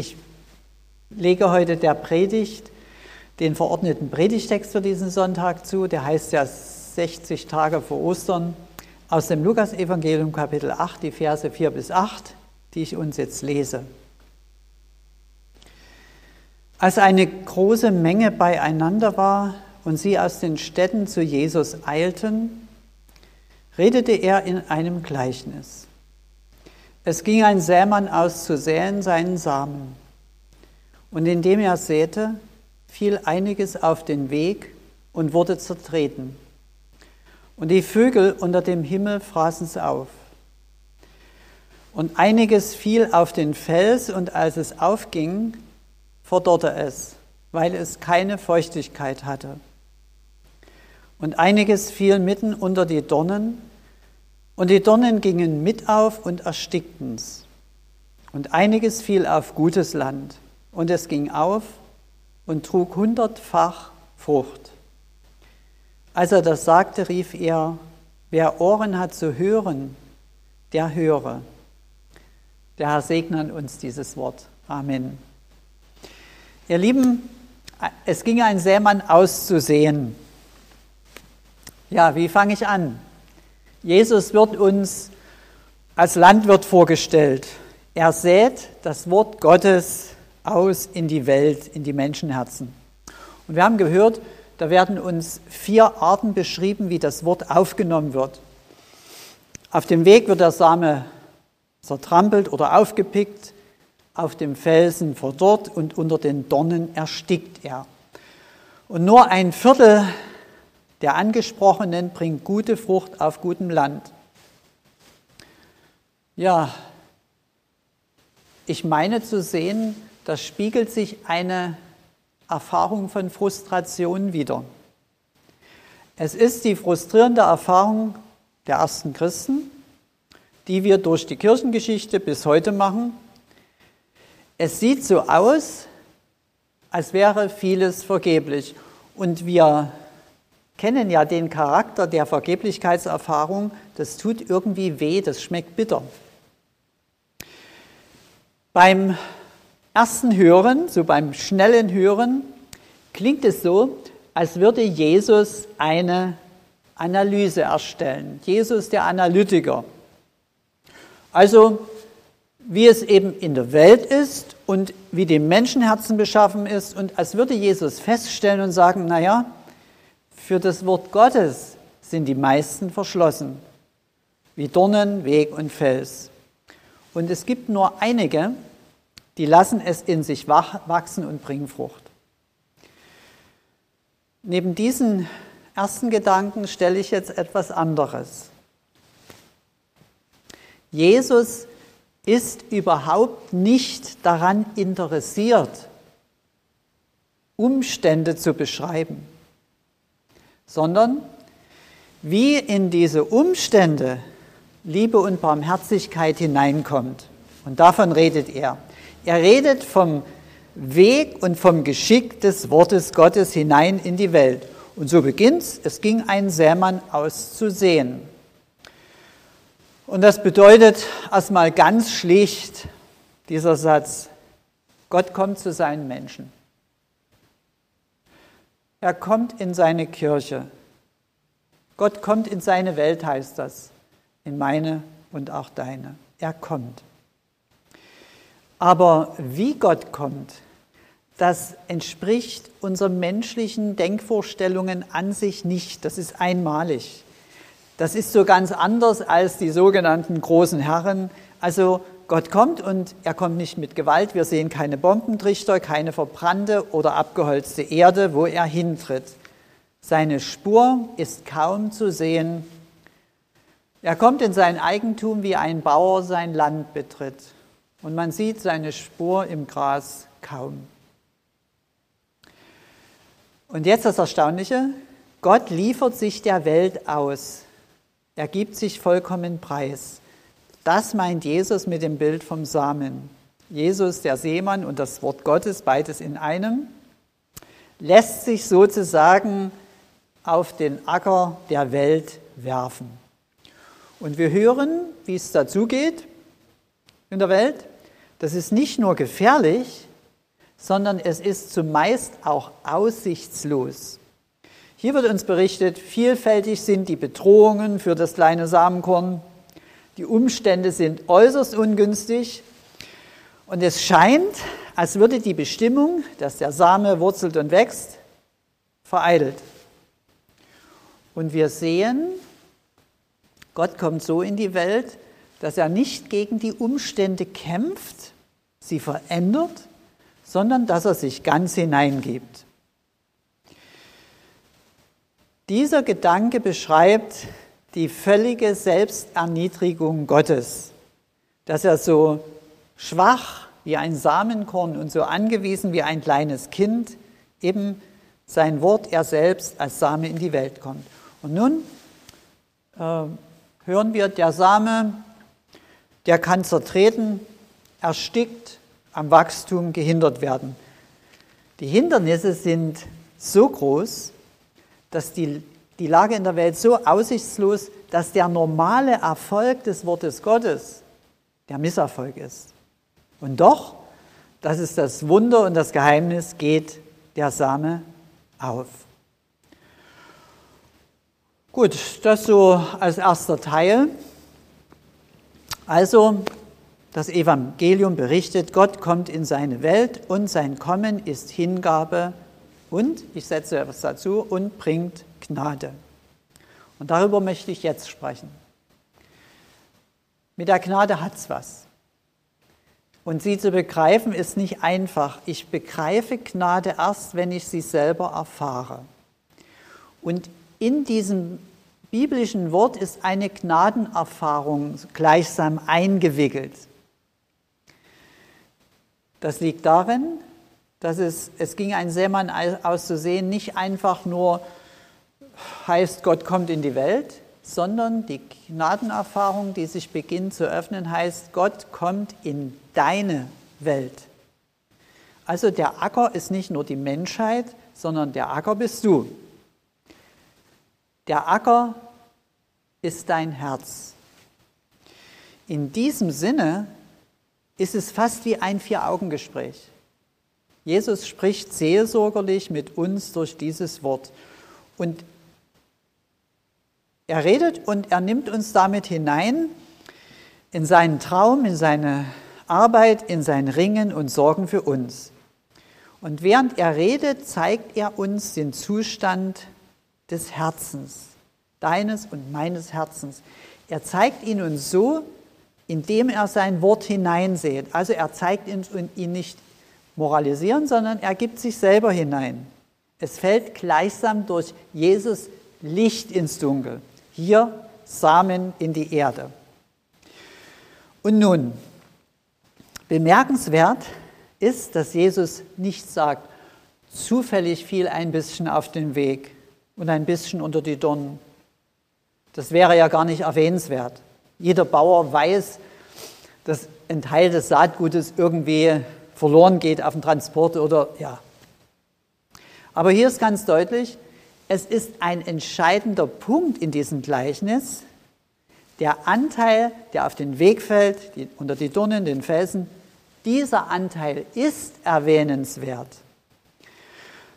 Ich lege heute der Predigt den verordneten Predigtext für diesen Sonntag zu. Der heißt ja 60 Tage vor Ostern aus dem Lukasevangelium Kapitel 8, die Verse 4 bis 8, die ich uns jetzt lese. Als eine große Menge beieinander war und sie aus den Städten zu Jesus eilten, redete er in einem Gleichnis. Es ging ein Sämann aus zu säen seinen Samen. Und indem er säte, fiel einiges auf den Weg und wurde zertreten. Und die Vögel unter dem Himmel fraßen es auf. Und einiges fiel auf den Fels, und als es aufging, verdorrte es, weil es keine Feuchtigkeit hatte. Und einiges fiel mitten unter die Dornen, und die Dornen gingen mit auf und erstickten's. Und einiges fiel auf gutes Land, und es ging auf und trug hundertfach Frucht. Als er das sagte, rief er, wer Ohren hat zu hören, der höre. Der Herr segne uns dieses Wort. Amen. Ihr Lieben, es ging ein Sämann auszusehen. Ja, wie fange ich an? Jesus wird uns als Landwirt vorgestellt. Er sät das Wort Gottes aus in die Welt, in die Menschenherzen. Und wir haben gehört, da werden uns vier Arten beschrieben, wie das Wort aufgenommen wird. Auf dem Weg wird der Same zertrampelt oder aufgepickt auf dem Felsen verdorrt und unter den Dornen erstickt er. Und nur ein Viertel der Angesprochenen bringt gute Frucht auf gutem Land. Ja, ich meine zu sehen, da spiegelt sich eine Erfahrung von Frustration wider. Es ist die frustrierende Erfahrung der ersten Christen, die wir durch die Kirchengeschichte bis heute machen, es sieht so aus, als wäre vieles vergeblich. Und wir kennen ja den Charakter der Vergeblichkeitserfahrung. Das tut irgendwie weh, das schmeckt bitter. Beim ersten Hören, so beim schnellen Hören, klingt es so, als würde Jesus eine Analyse erstellen. Jesus der Analytiker. Also wie es eben in der Welt ist und wie die Menschenherzen beschaffen ist und als würde Jesus feststellen und sagen, naja, für das Wort Gottes sind die meisten verschlossen, wie Dornen, Weg und Fels. Und es gibt nur einige, die lassen es in sich wachsen und bringen Frucht. Neben diesen ersten Gedanken stelle ich jetzt etwas anderes. Jesus ist überhaupt nicht daran interessiert, Umstände zu beschreiben, sondern wie in diese Umstände Liebe und Barmherzigkeit hineinkommt. Und davon redet er. Er redet vom Weg und vom Geschick des Wortes Gottes hinein in die Welt. Und so beginnt's. Es ging ein Sämann auszusehen. Und das bedeutet erstmal ganz schlicht dieser Satz, Gott kommt zu seinen Menschen. Er kommt in seine Kirche. Gott kommt in seine Welt, heißt das, in meine und auch deine. Er kommt. Aber wie Gott kommt, das entspricht unseren menschlichen Denkvorstellungen an sich nicht. Das ist einmalig. Das ist so ganz anders als die sogenannten großen Herren. Also Gott kommt und er kommt nicht mit Gewalt. Wir sehen keine Bombentrichter, keine verbrannte oder abgeholzte Erde, wo er hintritt. Seine Spur ist kaum zu sehen. Er kommt in sein Eigentum, wie ein Bauer sein Land betritt. Und man sieht seine Spur im Gras kaum. Und jetzt das Erstaunliche, Gott liefert sich der Welt aus. Er gibt sich vollkommen preis. Das meint Jesus mit dem Bild vom Samen. Jesus, der Seemann und das Wort Gottes, beides in einem, lässt sich sozusagen auf den Acker der Welt werfen. Und wir hören, wie es dazugeht in der Welt. das ist nicht nur gefährlich, sondern es ist zumeist auch aussichtslos. Hier wird uns berichtet, vielfältig sind die Bedrohungen für das kleine Samenkorn, die Umstände sind äußerst ungünstig und es scheint, als würde die Bestimmung, dass der Same wurzelt und wächst, vereitelt. Und wir sehen, Gott kommt so in die Welt, dass er nicht gegen die Umstände kämpft, sie verändert, sondern dass er sich ganz hineingibt. Dieser Gedanke beschreibt die völlige Selbsterniedrigung Gottes, dass er so schwach wie ein Samenkorn und so angewiesen wie ein kleines Kind eben sein Wort er selbst als Same in die Welt kommt. Und nun äh, hören wir, der Same, der kann zertreten, erstickt, am Wachstum gehindert werden. Die Hindernisse sind so groß, dass die, die Lage in der Welt so aussichtslos, dass der normale Erfolg des Wortes Gottes der Misserfolg ist. Und doch, das ist das Wunder und das Geheimnis, geht der Same auf. Gut, das so als erster Teil. Also, das Evangelium berichtet, Gott kommt in seine Welt und sein Kommen ist Hingabe und, ich setze etwas dazu, und bringt Gnade. Und darüber möchte ich jetzt sprechen. Mit der Gnade hat es was. Und sie zu begreifen ist nicht einfach. Ich begreife Gnade erst, wenn ich sie selber erfahre. Und in diesem biblischen Wort ist eine Gnadenerfahrung gleichsam eingewickelt. Das liegt darin, dass es, es ging ein Seemann auszusehen, nicht einfach nur heißt, Gott kommt in die Welt, sondern die Gnadenerfahrung, die sich beginnt zu öffnen, heißt, Gott kommt in deine Welt. Also der Acker ist nicht nur die Menschheit, sondern der Acker bist du. Der Acker ist dein Herz. In diesem Sinne ist es fast wie ein Vier-Augen-Gespräch. Jesus spricht seelsorgerlich mit uns durch dieses Wort. Und er redet und er nimmt uns damit hinein in seinen Traum, in seine Arbeit, in sein Ringen und Sorgen für uns. Und während er redet, zeigt er uns den Zustand des Herzens, deines und meines Herzens. Er zeigt ihn uns so, indem er sein Wort hineinsät. Also er zeigt ihn nicht moralisieren, sondern er gibt sich selber hinein. Es fällt gleichsam durch Jesus Licht ins Dunkel. Hier Samen in die Erde. Und nun, bemerkenswert ist, dass Jesus nicht sagt, zufällig fiel ein bisschen auf den Weg und ein bisschen unter die Dornen. Das wäre ja gar nicht erwähnenswert. Jeder Bauer weiß, dass ein Teil des Saatgutes irgendwie verloren geht auf dem Transport oder ja. Aber hier ist ganz deutlich, es ist ein entscheidender Punkt in diesem Gleichnis, der Anteil, der auf den Weg fällt, die, unter die Dornen, den Felsen, dieser Anteil ist erwähnenswert.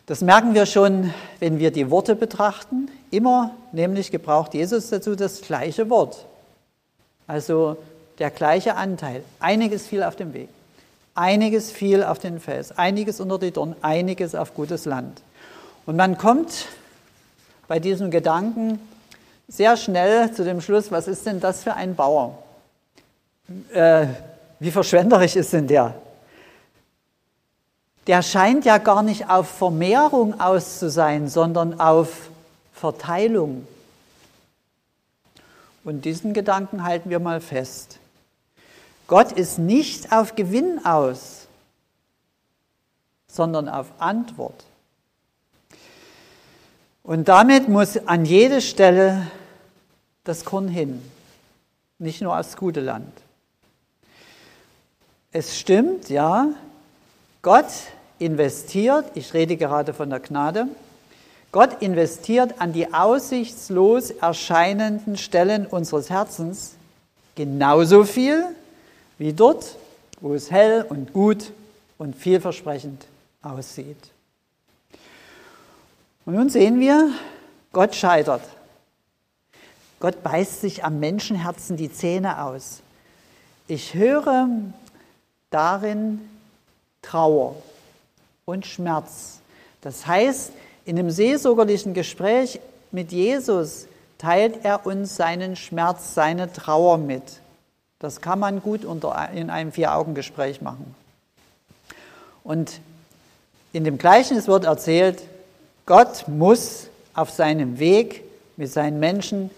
Das merken wir schon, wenn wir die Worte betrachten. Immer nämlich gebraucht Jesus dazu das gleiche Wort. Also der gleiche Anteil. Einiges fiel auf dem Weg. Einiges fiel auf den Fels. Einiges unter die Dornen. Einiges auf gutes Land. Und man kommt bei diesem Gedanken sehr schnell zu dem Schluss, was ist denn das für ein Bauer? Äh, wie verschwenderisch ist denn der? der scheint ja gar nicht auf Vermehrung aus zu sein, sondern auf Verteilung. Und diesen Gedanken halten wir mal fest. Gott ist nicht auf Gewinn aus, sondern auf Antwort. Und damit muss an jede Stelle das Korn hin, nicht nur aufs gute Land. Es stimmt, ja, Gott investiert, ich rede gerade von der Gnade, Gott investiert an die aussichtslos erscheinenden Stellen unseres Herzens genauso viel wie dort, wo es hell und gut und vielversprechend aussieht. Und nun sehen wir, Gott scheitert. Gott beißt sich am Menschenherzen die Zähne aus. Ich höre darin Trauer und Schmerz. Das heißt, in einem seelsorgerlichen Gespräch mit Jesus teilt er uns seinen Schmerz, seine Trauer mit. Das kann man gut unter, in einem Vier-Augen-Gespräch machen. Und in dem Gleichnis wird erzählt, Gott muss auf seinem Weg mit seinen Menschen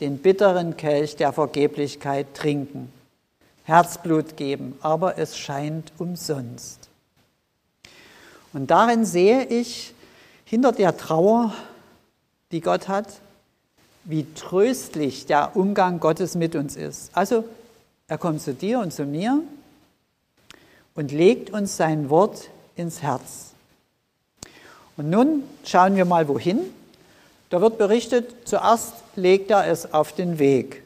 den bitteren Kelch der Vergeblichkeit trinken, Herzblut geben, aber es scheint umsonst. Und darin sehe ich hinter der Trauer, die Gott hat, wie tröstlich der Umgang Gottes mit uns ist. Also er kommt zu dir und zu mir und legt uns sein Wort ins Herz. Und nun schauen wir mal wohin. Da wird berichtet, zuerst legt er es auf den Weg.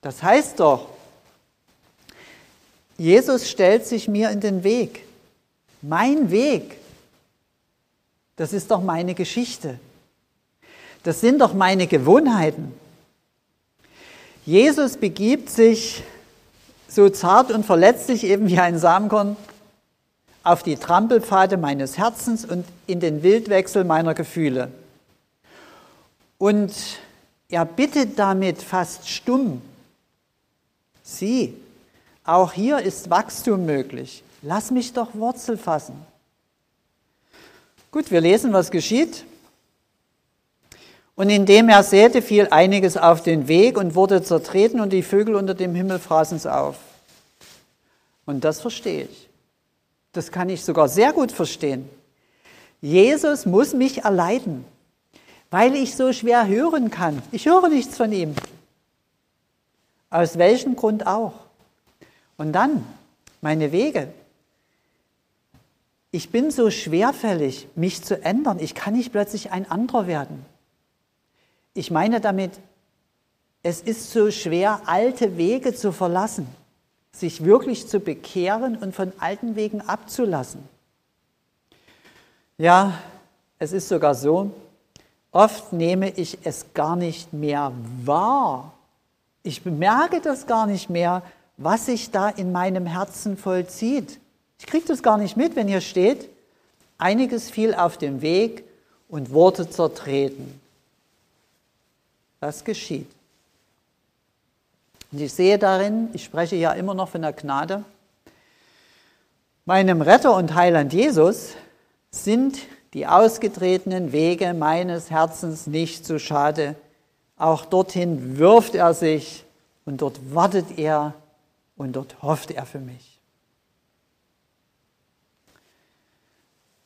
Das heißt doch, Jesus stellt sich mir in den Weg. Mein Weg. Das ist doch meine Geschichte. Das sind doch meine Gewohnheiten. Jesus begibt sich so zart und verletzlich eben wie ein Samenkorn auf die Trampelpfade meines Herzens und in den Wildwechsel meiner Gefühle. Und er bittet damit fast stumm, sieh, auch hier ist Wachstum möglich. Lass mich doch Wurzel fassen. Gut, wir lesen, was geschieht. Und indem er säte, fiel einiges auf den Weg und wurde zertreten und die Vögel unter dem Himmel fraßen es auf. Und das verstehe ich. Das kann ich sogar sehr gut verstehen. Jesus muss mich erleiden, weil ich so schwer hören kann. Ich höre nichts von ihm. Aus welchem Grund auch. Und dann meine Wege. Ich bin so schwerfällig, mich zu ändern. Ich kann nicht plötzlich ein anderer werden. Ich meine damit, es ist so schwer, alte Wege zu verlassen, sich wirklich zu bekehren und von alten Wegen abzulassen. Ja, es ist sogar so, oft nehme ich es gar nicht mehr wahr. Ich bemerke das gar nicht mehr, was sich da in meinem Herzen vollzieht. Ich kriege das gar nicht mit, wenn hier steht, einiges fiel auf dem Weg und wurde zertreten. Das geschieht. Und ich sehe darin, ich spreche ja immer noch von der Gnade, meinem Retter und Heiland Jesus sind die ausgetretenen Wege meines Herzens nicht zu schade. Auch dorthin wirft er sich und dort wartet er und dort hofft er für mich.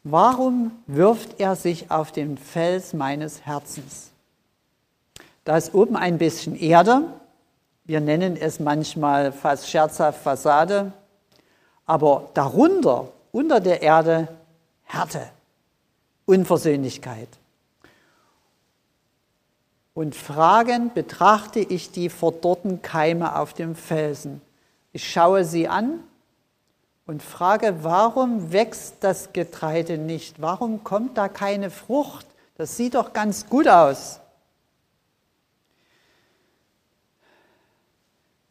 Warum wirft er sich auf den Fels meines Herzens? Da ist oben ein bisschen Erde. Wir nennen es manchmal fast scherzhaft Fassade. Aber darunter, unter der Erde, Härte, Unversöhnlichkeit. Und fragend betrachte ich die verdorrten Keime auf dem Felsen. Ich schaue sie an und frage, warum wächst das Getreide nicht? Warum kommt da keine Frucht? Das sieht doch ganz gut aus.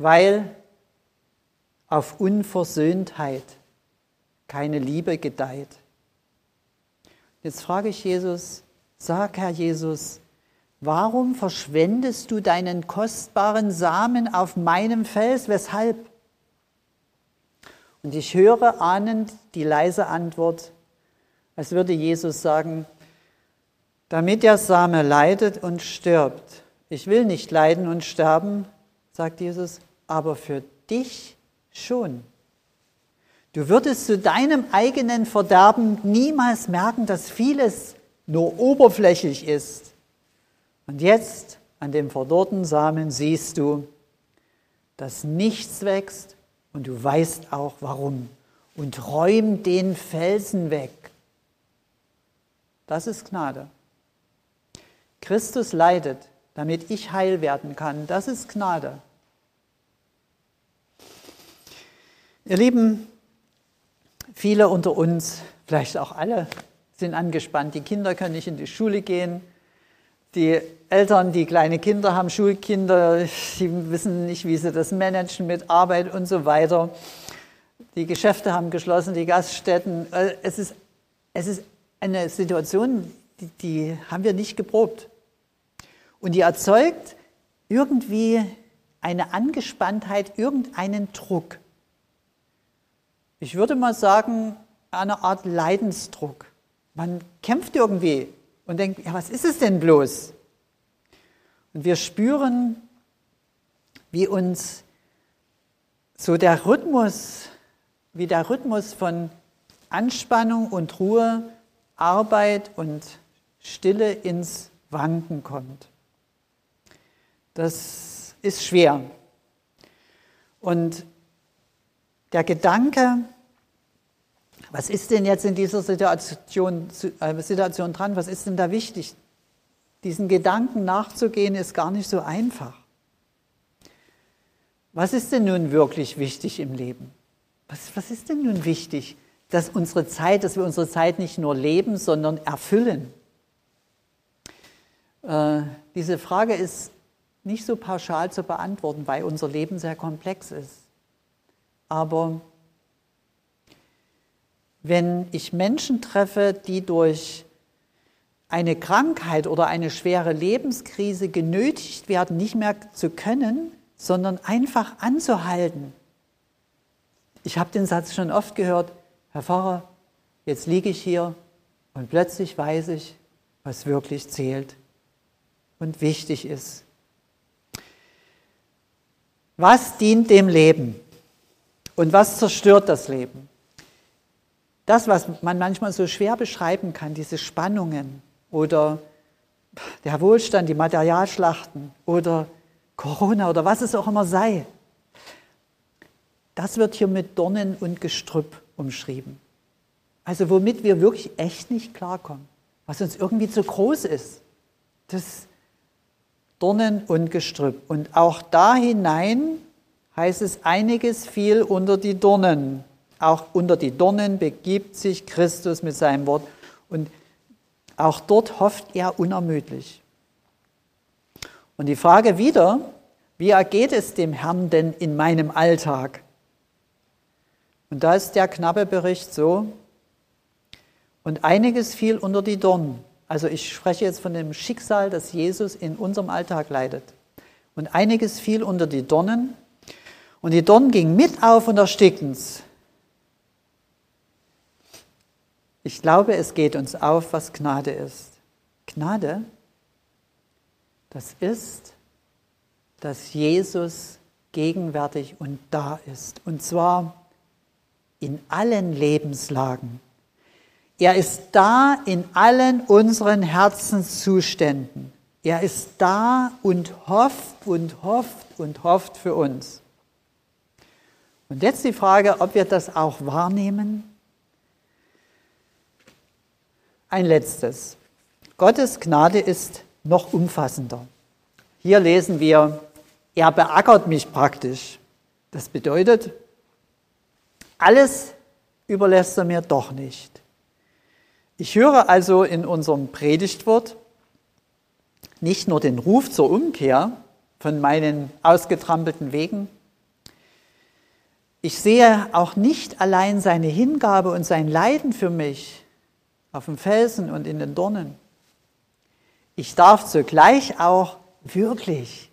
Weil auf Unversöhntheit keine Liebe gedeiht. Jetzt frage ich Jesus, sag Herr Jesus, warum verschwendest du deinen kostbaren Samen auf meinem Fels? Weshalb? Und ich höre ahnend die leise Antwort, als würde Jesus sagen, damit der Same leidet und stirbt. Ich will nicht leiden und sterben, sagt Jesus, aber für dich schon. Du würdest zu deinem eigenen Verderben niemals merken, dass vieles nur oberflächlich ist. Und jetzt an dem verdorrten Samen siehst du, dass nichts wächst und du weißt auch warum. Und räum den Felsen weg. Das ist Gnade. Christus leidet, damit ich heil werden kann. Das ist Gnade. Ihr Lieben, viele unter uns, vielleicht auch alle, sind angespannt. Die Kinder können nicht in die Schule gehen. Die Eltern, die kleine Kinder haben, Schulkinder, die wissen nicht, wie sie das managen mit Arbeit und so weiter. Die Geschäfte haben geschlossen, die Gaststätten. Äh, es ist, es ist eine Situation, die, die haben wir nicht geprobt. Und die erzeugt irgendwie eine Angespanntheit, irgendeinen Druck. Ich würde mal sagen, eine Art Leidensdruck. Man kämpft irgendwie und denkt, ja, was ist es denn bloß? Und wir spüren, wie uns so der Rhythmus, wie der Rhythmus von Anspannung und Ruhe, Arbeit und Stille ins Wanken kommt. Das ist schwer. Und der Gedanke, was ist denn jetzt in dieser Situation, äh, Situation dran? Was ist denn da wichtig? Diesen Gedanken nachzugehen ist gar nicht so einfach. Was ist denn nun wirklich wichtig im Leben? Was, was ist denn nun wichtig, dass unsere Zeit, dass wir unsere Zeit nicht nur leben, sondern erfüllen? Äh, diese Frage ist nicht so pauschal zu beantworten, weil unser Leben sehr komplex ist. Aber wenn ich Menschen treffe, die durch eine Krankheit oder eine schwere Lebenskrise genötigt werden, nicht mehr zu können, sondern einfach anzuhalten. Ich habe den Satz schon oft gehört, Herr Pfarrer, jetzt liege ich hier und plötzlich weiß ich, was wirklich zählt und wichtig ist. Was dient dem Leben und was zerstört das Leben? das, was man manchmal so schwer beschreiben kann, diese Spannungen oder der Wohlstand, die Materialschlachten oder Corona oder was es auch immer sei, das wird hier mit Dornen und Gestrüpp umschrieben. Also womit wir wirklich echt nicht klarkommen, was uns irgendwie zu groß ist. Das Dornen und Gestrüpp. Und auch da hinein heißt es einiges viel unter die Dornen. Auch unter die Dornen begibt sich Christus mit seinem Wort und auch dort hofft er unermüdlich. Und die Frage wieder, wie ergeht es dem Herrn denn in meinem Alltag? Und da ist der knappe Bericht so, und einiges fiel unter die Dornen. Also ich spreche jetzt von dem Schicksal, das Jesus in unserem Alltag leidet. Und einiges fiel unter die Dornen. Und die Dornen gingen mit auf und ersticken's. Ich glaube, es geht uns auf, was Gnade ist. Gnade, das ist, dass Jesus gegenwärtig und da ist. Und zwar in allen Lebenslagen. Er ist da in allen unseren Herzenszuständen. Er ist da und hofft und hofft und hofft für uns. Und jetzt die Frage, ob wir das auch wahrnehmen ein letztes. Gottes Gnade ist noch umfassender. Hier lesen wir, er beackert mich praktisch. Das bedeutet, alles überlässt er mir doch nicht. Ich höre also in unserem Predigtwort nicht nur den Ruf zur Umkehr von meinen ausgetrampelten Wegen, ich sehe auch nicht allein seine Hingabe und sein Leiden für mich, auf dem Felsen und in den Dornen. Ich darf zugleich auch wirklich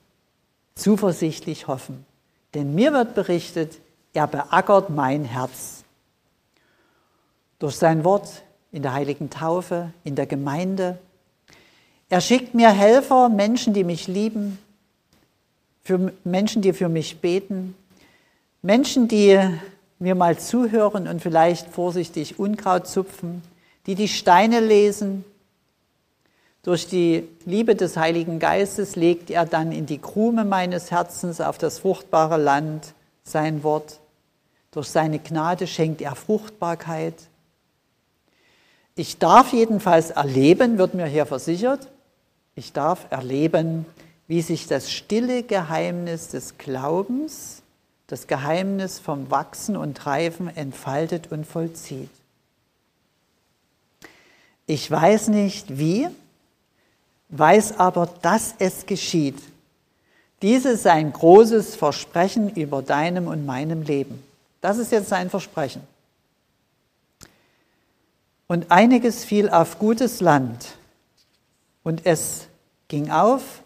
zuversichtlich hoffen, denn mir wird berichtet, er beackert mein Herz. Durch sein Wort in der heiligen Taufe, in der Gemeinde. Er schickt mir Helfer, Menschen, die mich lieben, für Menschen, die für mich beten, Menschen, die mir mal zuhören und vielleicht vorsichtig Unkraut zupfen, die die Steine lesen. Durch die Liebe des Heiligen Geistes legt er dann in die Krume meines Herzens auf das fruchtbare Land sein Wort. Durch seine Gnade schenkt er Fruchtbarkeit. Ich darf jedenfalls erleben, wird mir hier versichert, ich darf erleben, wie sich das stille Geheimnis des Glaubens das Geheimnis vom Wachsen und Reifen entfaltet und vollzieht. Ich weiß nicht wie, weiß aber, dass es geschieht. Dies ist ein großes Versprechen über deinem und meinem Leben. Das ist jetzt sein Versprechen. Und einiges fiel auf gutes Land, und es ging auf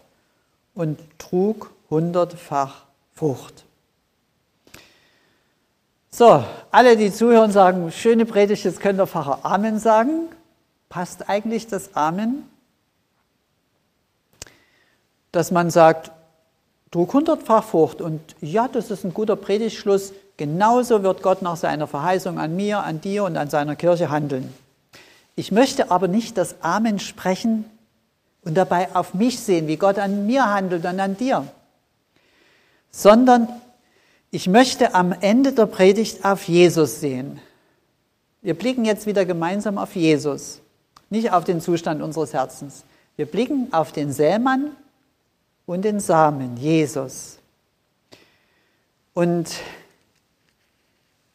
und trug hundertfach Frucht. So, alle, die zuhören, sagen, schöne Predigt, jetzt könnt ihr Pfarrer Amen sagen. Passt eigentlich das Amen? Dass man sagt, trug hundertfach Frucht und ja, das ist ein guter Predigtschluss. Genauso wird Gott nach seiner Verheißung an mir, an dir und an seiner Kirche handeln. Ich möchte aber nicht das Amen sprechen und dabei auf mich sehen, wie Gott an mir handelt und an dir, sondern ich möchte am Ende der Predigt auf Jesus sehen. Wir blicken jetzt wieder gemeinsam auf Jesus, nicht auf den Zustand unseres Herzens. Wir blicken auf den Sämann und den Samen, Jesus. Und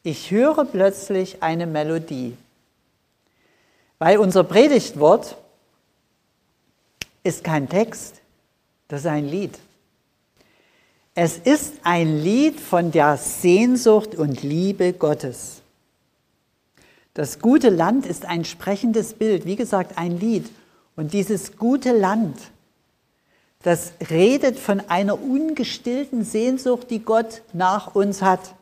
ich höre plötzlich eine Melodie, weil unser Predigtwort ist kein Text, das ist ein Lied. Es ist ein Lied von der Sehnsucht und Liebe Gottes. Das gute Land ist ein sprechendes Bild, wie gesagt, ein Lied. Und dieses gute Land, das redet von einer ungestillten Sehnsucht, die Gott nach uns hat.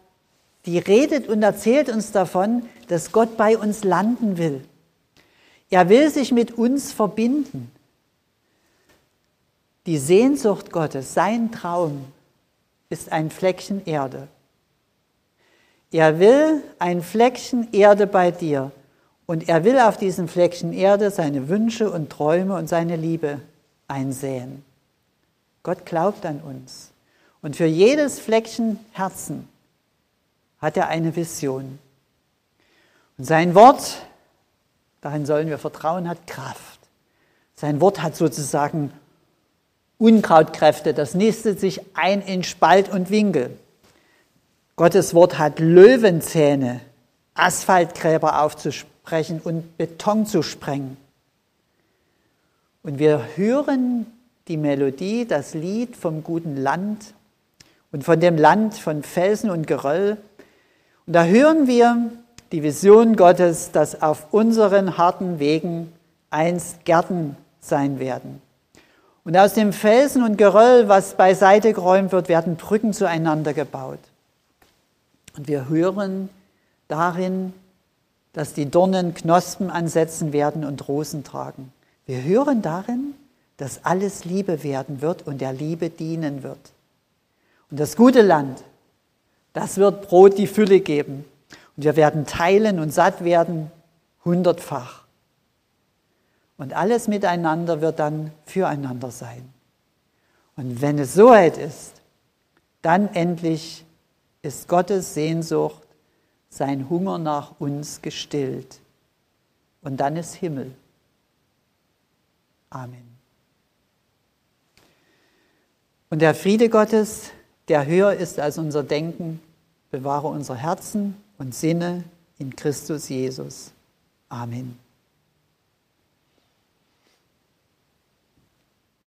Die redet und erzählt uns davon, dass Gott bei uns landen will. Er will sich mit uns verbinden. Die Sehnsucht Gottes, sein Traum, ist ein Fleckchen Erde. Er will ein Fleckchen Erde bei dir und er will auf diesem Fleckchen Erde seine Wünsche und Träume und seine Liebe einsäen. Gott glaubt an uns. Und für jedes Fleckchen Herzen hat er eine Vision. Und sein Wort, darin sollen wir vertrauen, hat Kraft. Sein Wort hat sozusagen Unkrautkräfte, das nistet sich ein in Spalt und Winkel. Gottes Wort hat Löwenzähne, Asphaltgräber aufzusprechen und Beton zu sprengen. Und wir hören die Melodie, das Lied vom guten Land und von dem Land von Felsen und Geröll. Und da hören wir die Vision Gottes, dass auf unseren harten Wegen einst Gärten sein werden. Und aus dem Felsen und Geröll, was beiseite geräumt wird, werden Brücken zueinander gebaut. Und wir hören darin, dass die Dornen Knospen ansetzen werden und Rosen tragen. Wir hören darin, dass alles Liebe werden wird und der Liebe dienen wird. Und das gute Land, das wird Brot die Fülle geben. Und wir werden teilen und satt werden hundertfach. Und alles miteinander wird dann füreinander sein. Und wenn es so weit ist, dann endlich ist Gottes Sehnsucht, sein Hunger nach uns gestillt. Und dann ist Himmel. Amen. Und der Friede Gottes, der höher ist als unser Denken, bewahre unsere Herzen und Sinne in Christus Jesus. Amen.